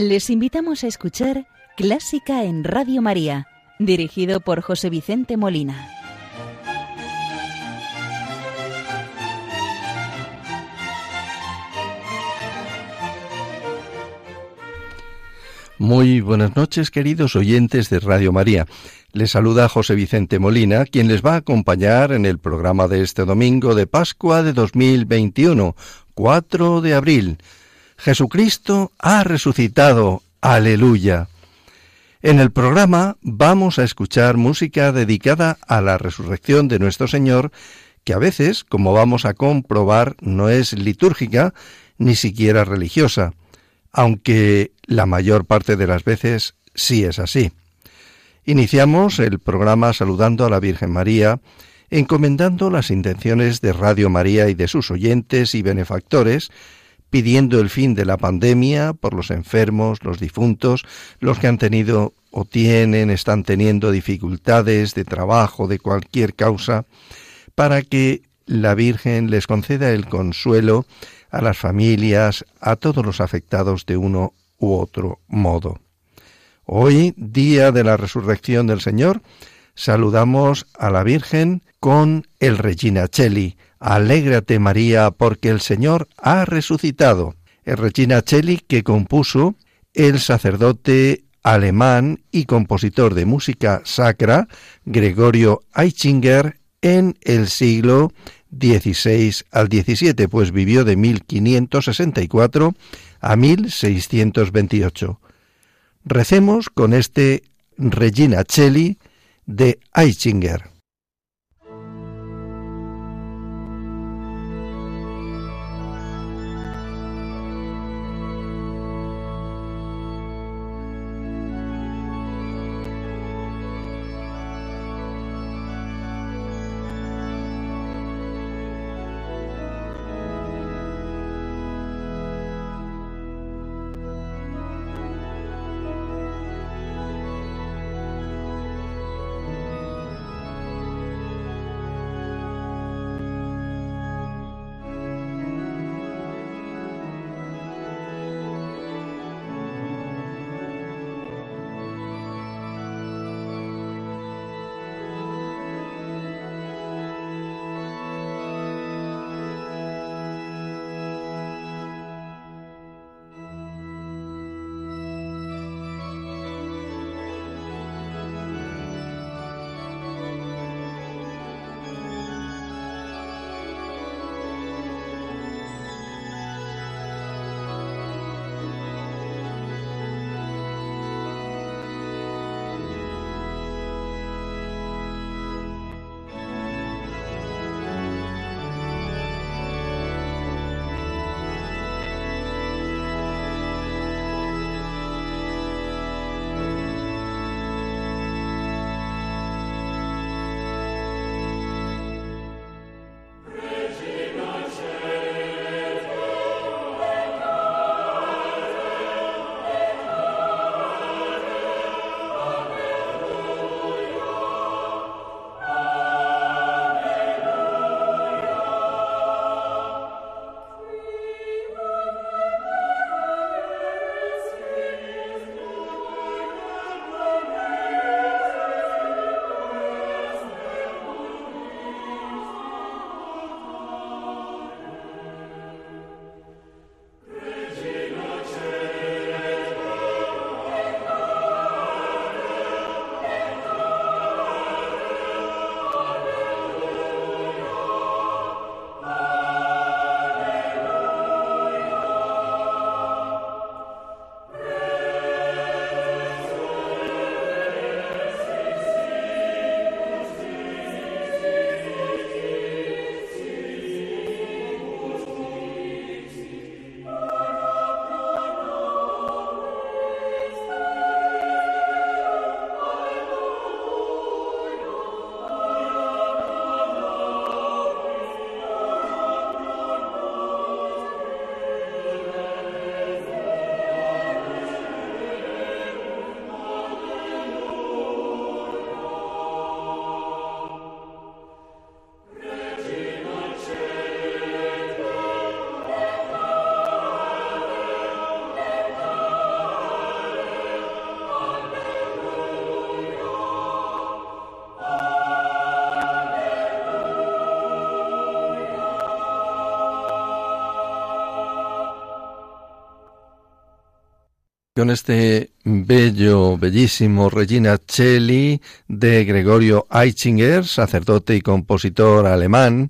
Les invitamos a escuchar Clásica en Radio María, dirigido por José Vicente Molina. Muy buenas noches, queridos oyentes de Radio María. Les saluda José Vicente Molina, quien les va a acompañar en el programa de este domingo de Pascua de 2021, 4 de abril. Jesucristo ha resucitado. Aleluya. En el programa vamos a escuchar música dedicada a la resurrección de nuestro Señor, que a veces, como vamos a comprobar, no es litúrgica ni siquiera religiosa, aunque la mayor parte de las veces sí es así. Iniciamos el programa saludando a la Virgen María, encomendando las intenciones de Radio María y de sus oyentes y benefactores, pidiendo el fin de la pandemia por los enfermos, los difuntos, los que han tenido o tienen, están teniendo dificultades de trabajo, de cualquier causa, para que la Virgen les conceda el consuelo a las familias, a todos los afectados de uno u otro modo. Hoy, día de la resurrección del Señor, saludamos a la Virgen con el Regina Cheli, Alégrate María, porque el Señor ha resucitado. El Regina Cheli que compuso el sacerdote alemán y compositor de música sacra Gregorio Aichinger en el siglo XVI al XVII, pues vivió de 1564 a 1628. Recemos con este Regina Cheli de Aichinger. Con este bello, bellísimo Regina Celli de Gregorio Eichinger, sacerdote y compositor alemán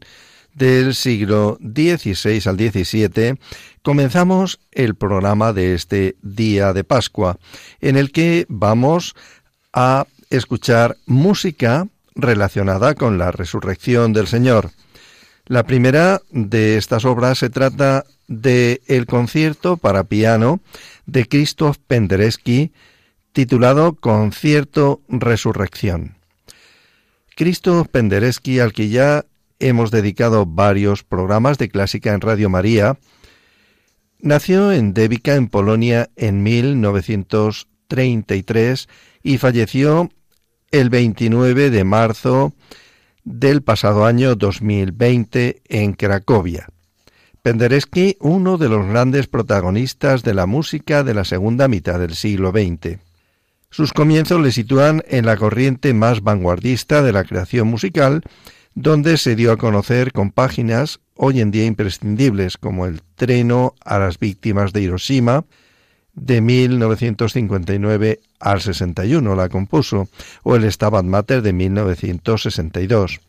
del siglo XVI al XVII, comenzamos el programa de este día de Pascua, en el que vamos a escuchar música relacionada con la resurrección del Señor. La primera de estas obras se trata de el concierto para piano de Krzysztof Penderecki titulado Concierto Resurrección. Krzysztof Penderecki, al que ya hemos dedicado varios programas de clásica en Radio María, nació en Devica, en Polonia, en 1933 y falleció el 29 de marzo del pasado año 2020 en Cracovia. Penderecki, uno de los grandes protagonistas de la música de la segunda mitad del siglo XX. Sus comienzos le sitúan en la corriente más vanguardista de la creación musical, donde se dio a conocer con páginas hoy en día imprescindibles como el Treno a las víctimas de Hiroshima, de 1959 al 61 la compuso, o el Stabat Mater de 1962.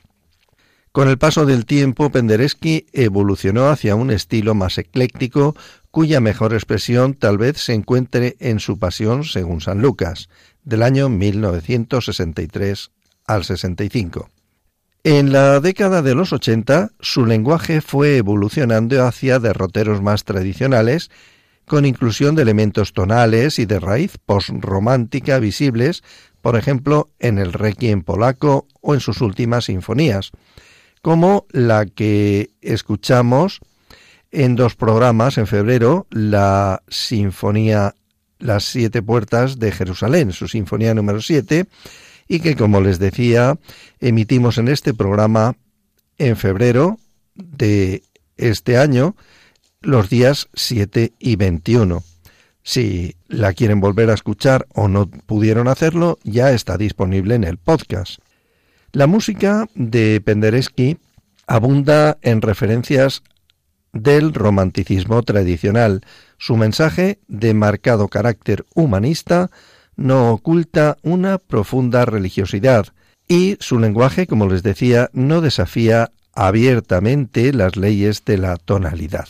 Con el paso del tiempo, Penderecki evolucionó hacia un estilo más ecléctico, cuya mejor expresión tal vez se encuentre en su Pasión según San Lucas, del año 1963 al 65. En la década de los 80, su lenguaje fue evolucionando hacia derroteros más tradicionales, con inclusión de elementos tonales y de raíz postromántica visibles, por ejemplo, en el requiem polaco o en sus últimas sinfonías, como la que escuchamos en dos programas en febrero, la Sinfonía Las Siete Puertas de Jerusalén, su Sinfonía número 7, y que, como les decía, emitimos en este programa en febrero de este año, los días 7 y 21. Si la quieren volver a escuchar o no pudieron hacerlo, ya está disponible en el podcast. La música de Penderecki abunda en referencias del romanticismo tradicional. Su mensaje, de marcado carácter humanista, no oculta una profunda religiosidad y su lenguaje, como les decía, no desafía abiertamente las leyes de la tonalidad.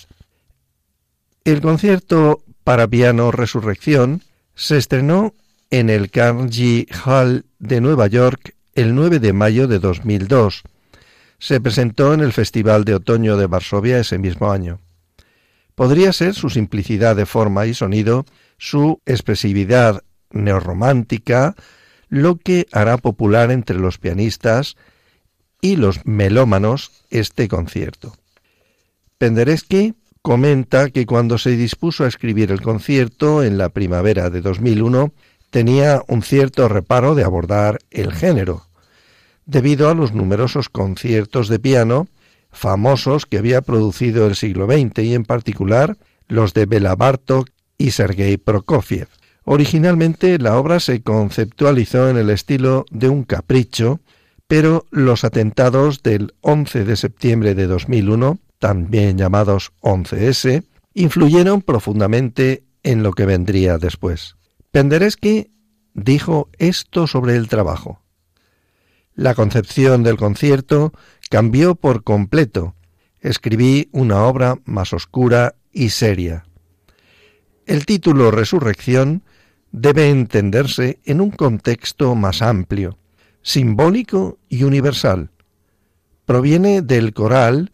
El concierto para piano Resurrección se estrenó en el Carnegie Hall de Nueva York el 9 de mayo de 2002. Se presentó en el Festival de Otoño de Varsovia ese mismo año. Podría ser su simplicidad de forma y sonido, su expresividad neorromántica, lo que hará popular entre los pianistas y los melómanos este concierto. Penderecki comenta que cuando se dispuso a escribir el concierto en la primavera de 2001, tenía un cierto reparo de abordar el género, debido a los numerosos conciertos de piano famosos que había producido el siglo XX y en particular los de Bela Bartok y Sergei Prokofiev. Originalmente la obra se conceptualizó en el estilo de un capricho, pero los atentados del 11 de septiembre de 2001, también llamados 11S, influyeron profundamente en lo que vendría después. Penderecki dijo esto sobre el trabajo. La concepción del concierto cambió por completo. Escribí una obra más oscura y seria. El título Resurrección debe entenderse en un contexto más amplio, simbólico y universal. Proviene del coral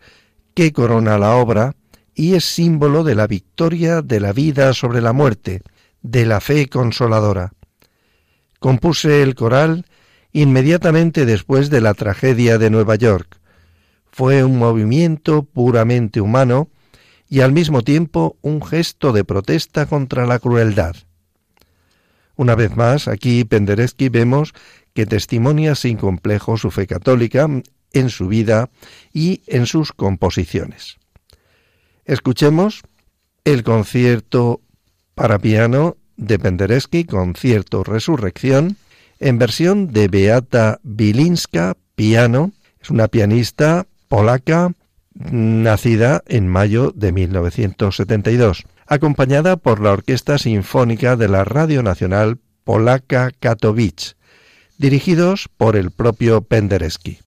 que corona la obra y es símbolo de la victoria de la vida sobre la muerte, de la fe consoladora. Compuse el coral inmediatamente después de la tragedia de Nueva York. Fue un movimiento puramente humano y al mismo tiempo un gesto de protesta contra la crueldad. Una vez más, aquí Penderecki vemos que testimonia sin complejo su fe católica en su vida y en sus composiciones. Escuchemos el concierto para piano de Penderecki, concierto Resurrección, en versión de Beata Bilinska, piano. Es una pianista polaca nacida en mayo de 1972. acompañada por la Orquesta Sinfónica de la Radio Nacional Polaca Katowice, dirigidos por el propio Penderecki.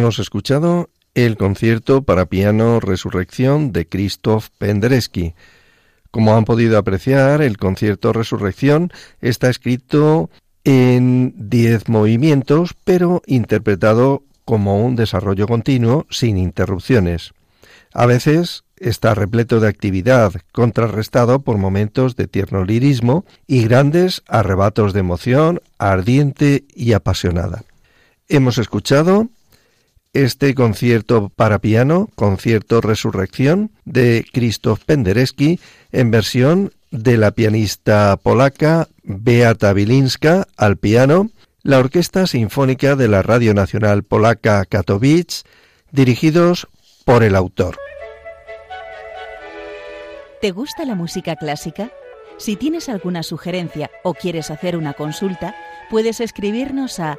Hemos escuchado el concierto para piano Resurrección de Krzysztof Penderecki. Como han podido apreciar, el concierto Resurrección está escrito en diez movimientos, pero interpretado como un desarrollo continuo sin interrupciones. A veces está repleto de actividad, contrarrestado por momentos de tierno lirismo y grandes arrebatos de emoción ardiente y apasionada. Hemos escuchado este concierto para piano, concierto Resurrección, de Krzysztof Penderecki, en versión de la pianista polaca Beata Wilinska al piano, la Orquesta Sinfónica de la Radio Nacional Polaca Katowice, dirigidos por el autor. ¿Te gusta la música clásica? Si tienes alguna sugerencia o quieres hacer una consulta, puedes escribirnos a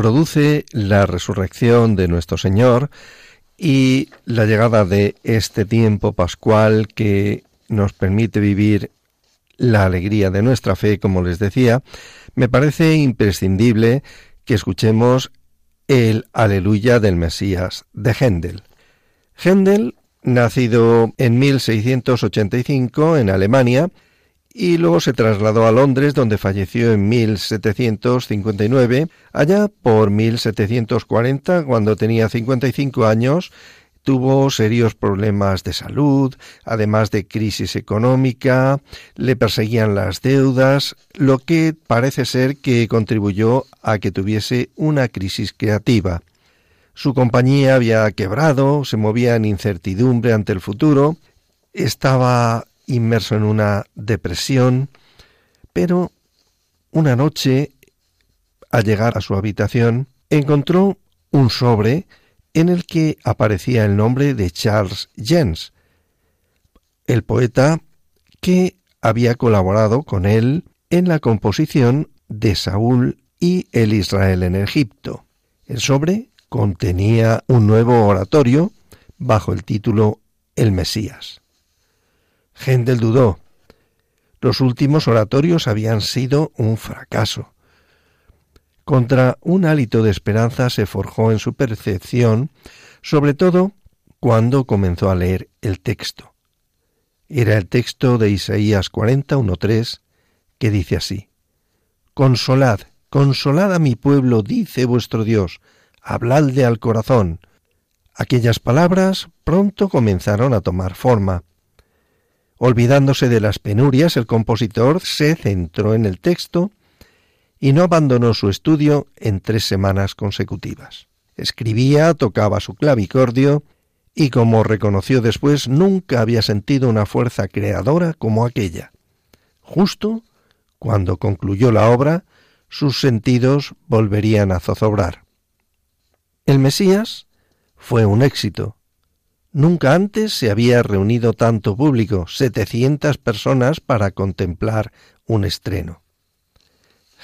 produce la resurrección de nuestro Señor y la llegada de este tiempo pascual que nos permite vivir la alegría de nuestra fe, como les decía, me parece imprescindible que escuchemos el Aleluya del Mesías de Händel. Händel, nacido en 1685 en Alemania, y luego se trasladó a Londres, donde falleció en 1759. Allá por 1740, cuando tenía 55 años, tuvo serios problemas de salud, además de crisis económica, le perseguían las deudas, lo que parece ser que contribuyó a que tuviese una crisis creativa. Su compañía había quebrado, se movía en incertidumbre ante el futuro, estaba inmerso en una depresión, pero una noche, al llegar a su habitación, encontró un sobre en el que aparecía el nombre de Charles Jens, el poeta que había colaborado con él en la composición de Saúl y el Israel en Egipto. El sobre contenía un nuevo oratorio bajo el título El Mesías. Händel dudó. Los últimos oratorios habían sido un fracaso. Contra un hálito de esperanza se forjó en su percepción, sobre todo cuando comenzó a leer el texto. Era el texto de Isaías 41.3 que dice así, Consolad, consolad a mi pueblo, dice vuestro Dios, habladle al corazón. Aquellas palabras pronto comenzaron a tomar forma. Olvidándose de las penurias, el compositor se centró en el texto y no abandonó su estudio en tres semanas consecutivas. Escribía, tocaba su clavicordio y, como reconoció después, nunca había sentido una fuerza creadora como aquella. Justo cuando concluyó la obra, sus sentidos volverían a zozobrar. El Mesías fue un éxito, Nunca antes se había reunido tanto público, setecientas personas, para contemplar un estreno.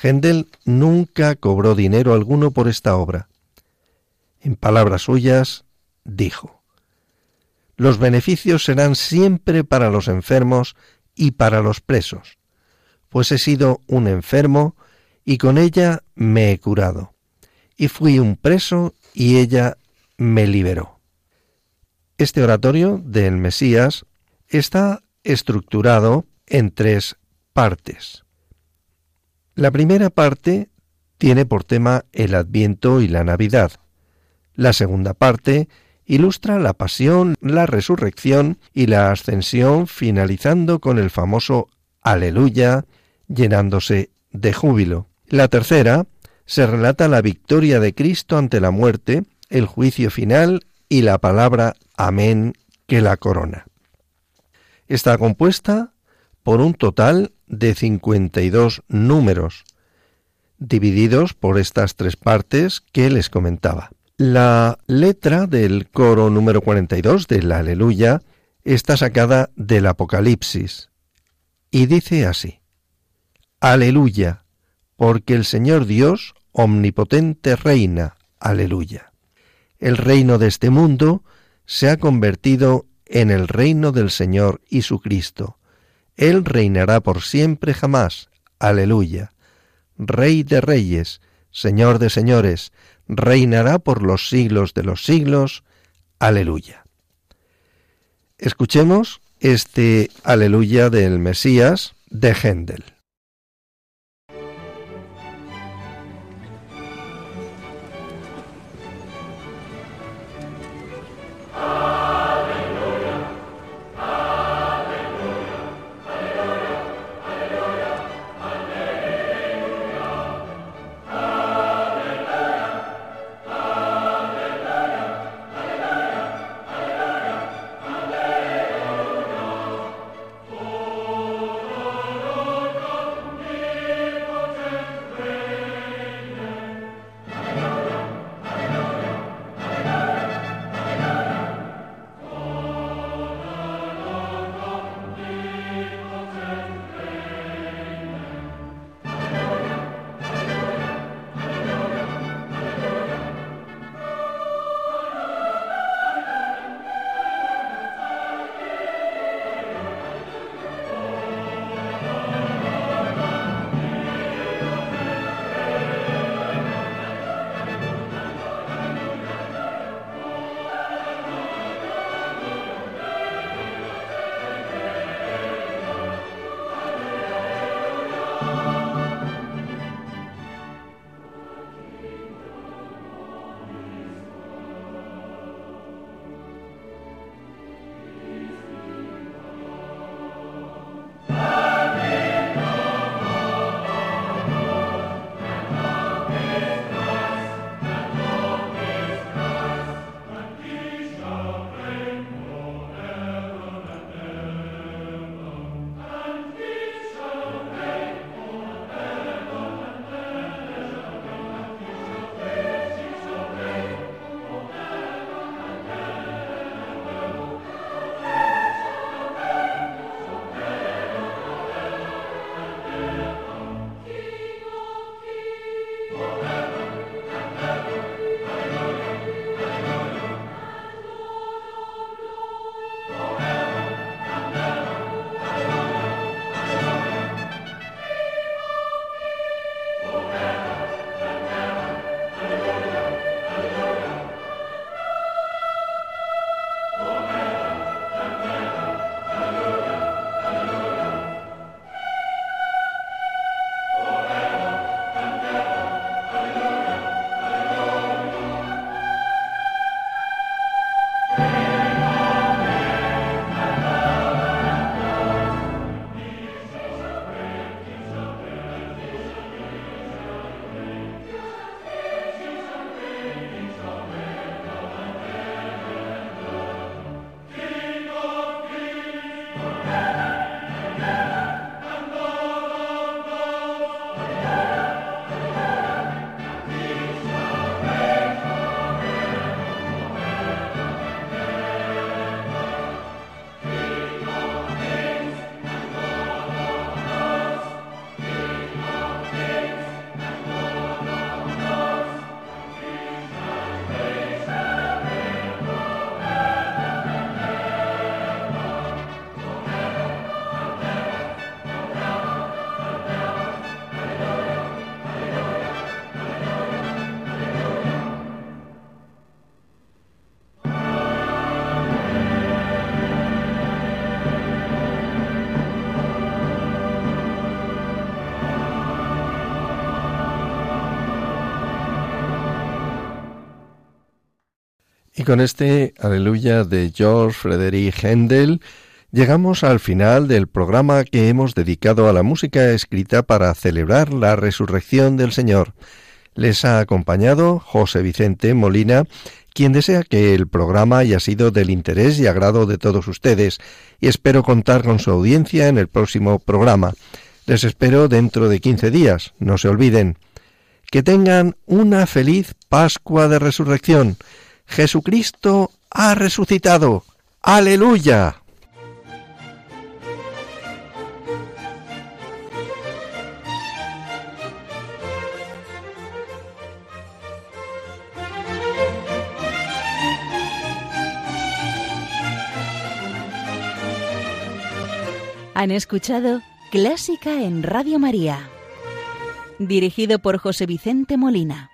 Händel nunca cobró dinero alguno por esta obra. En palabras suyas, dijo, Los beneficios serán siempre para los enfermos y para los presos, pues he sido un enfermo y con ella me he curado, y fui un preso y ella me liberó. Este oratorio del Mesías está estructurado en tres partes. La primera parte tiene por tema el Adviento y la Navidad. La segunda parte ilustra la pasión, la resurrección y la ascensión, finalizando con el famoso Aleluya, llenándose de júbilo. La tercera se relata la victoria de Cristo ante la muerte, el juicio final y la palabra Amén que la corona. Está compuesta por un total de 52 números, divididos por estas tres partes que les comentaba. La letra del coro número 42 del Aleluya está sacada del Apocalipsis y dice así, Aleluya, porque el Señor Dios omnipotente reina, aleluya. El reino de este mundo se ha convertido en el reino del Señor y su Cristo. Él reinará por siempre jamás, aleluya. Rey de reyes, Señor de señores, reinará por los siglos de los siglos, aleluya. Escuchemos este aleluya del Mesías de Händel. Con este aleluya de George Frederick Händel llegamos al final del programa que hemos dedicado a la música escrita para celebrar la resurrección del Señor. Les ha acompañado José Vicente Molina, quien desea que el programa haya sido del interés y agrado de todos ustedes, y espero contar con su audiencia en el próximo programa. Les espero dentro de quince días, no se olviden. Que tengan una feliz Pascua de Resurrección. Jesucristo ha resucitado. Aleluya. Han escuchado Clásica en Radio María, dirigido por José Vicente Molina.